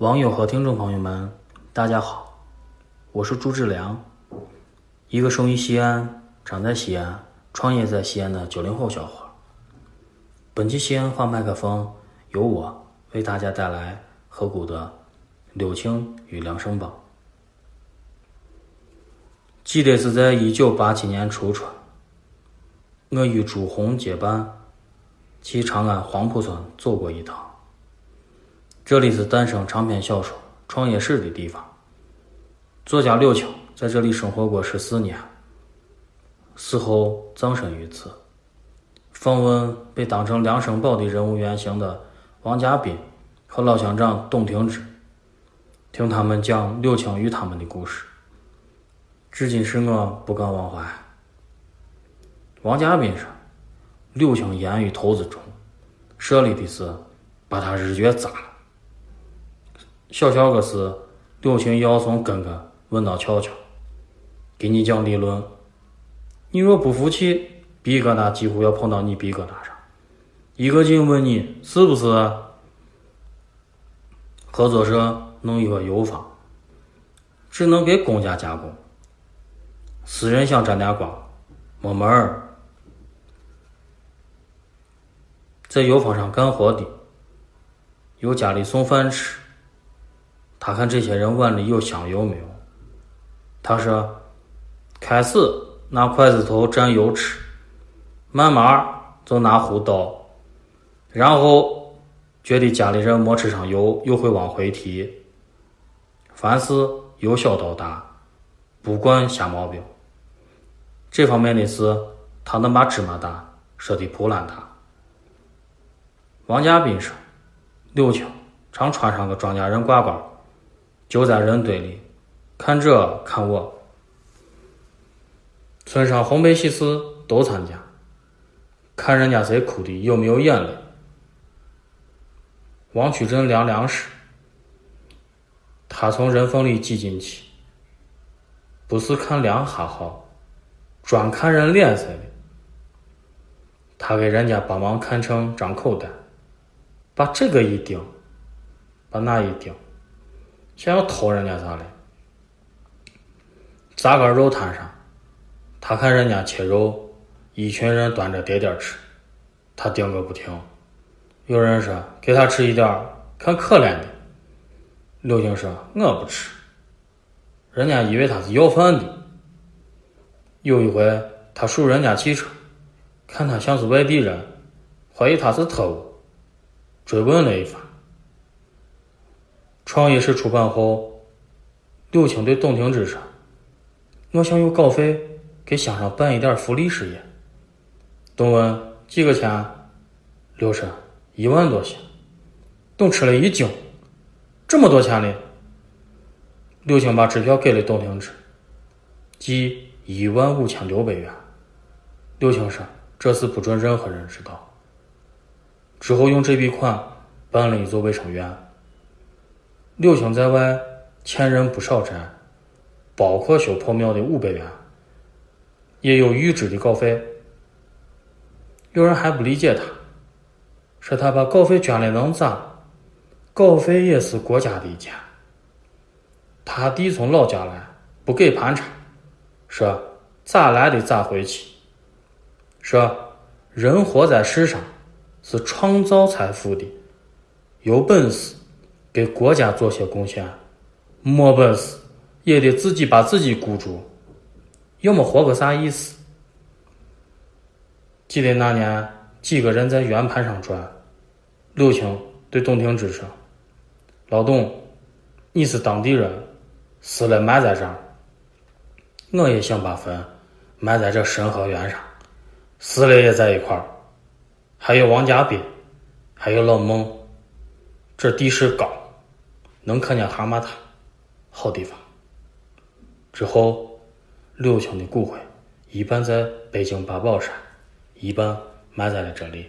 网友和听众朋友们，大家好，我是朱志良，一个生于西安、长在西安、创业在西安的九零后小伙。本期西安话麦克风由我为大家带来河谷的《柳青与梁生榜》。记得是在一九八七年初春，我与朱红结伴去长安黄浦村走过一趟。这里是诞生长篇小说《创业史》的地方。作家柳青在这里生活过十四年，死后葬身于此。访问被当成梁生宝的人物原型的王家斌和老乡长董廷芝，听他们讲柳青与他们的故事，至今使我不敢忘怀。王家斌说：“柳青言语头子重，设立的是把他日月砸了。”小小个事，柳青要从根根问到翘翘，给你讲理论。你若不服气，鼻疙瘩几乎要碰到你鼻疙瘩上。一个劲问你是不是？合作社弄一个油坊，只能给公家加工，私人想沾点光，没门儿。在油坊上干活的，有家里送饭吃。他看这些人碗里有香油没有？他说：“开始拿筷子头蘸油吃，慢慢就拿壶倒，然后觉得家里人没吃上油，又会往回提。凡事由小到大，不管瞎毛病。这方面的事，他能把芝麻大说的破烂大。”王家斌说：“柳青常穿上个庄稼人褂褂。”就在人堆里，看这看我，村上红白喜事都参加，看人家谁哭的有没有眼泪。王曲镇凉凉时，他从人缝里挤进去，不是看凉哈好，专看人脸色的。他给人家帮忙看成张口袋，把这个一顶，把那一顶。想要偷人家啥嘞？砸个肉摊上，他看人家切肉，一群人端着碟碟吃，他盯个不停。有人说给他吃一点看可怜的。刘星说我不吃，人家以为他是要饭的。有一回他数人家汽车，看他像是外地人，怀疑他是特务，追问了一番。创业史出版后，柳青对董廷芝说：“我想用稿费给乡上办一点福利事业。”董问：“几个钱？”柳说：“一万多些。”董吃了一惊：“这么多钱呢？”柳青把支票给了董廷芝，即一万五千六百元。柳青说：“这事不准任何人知道。”之后用这笔款办了一座卫生院。柳青在外欠人不少债，包括修破庙的五百元，也有预支的稿费。有人还不理解他，说他把稿费捐了能咋？稿费也是国家的钱。他弟从老家来，不给盘缠，说咋来的咋回去。说人活在世上是创造财富的，有本事。给国家做些贡献，没本事也得自己把自己顾住，要么活个啥意思？记得那年几个人在圆盘上转，刘青对董廷芝说：“老董，你是当地人，死了埋在这儿，我也想把坟埋在这神河院上，死了也在一块儿。还有王家斌，还有老孟，这地势高。”能看见蛤蟆塔，好地方。之后，柳青的骨灰一半在北京八宝山，一半埋在了这里。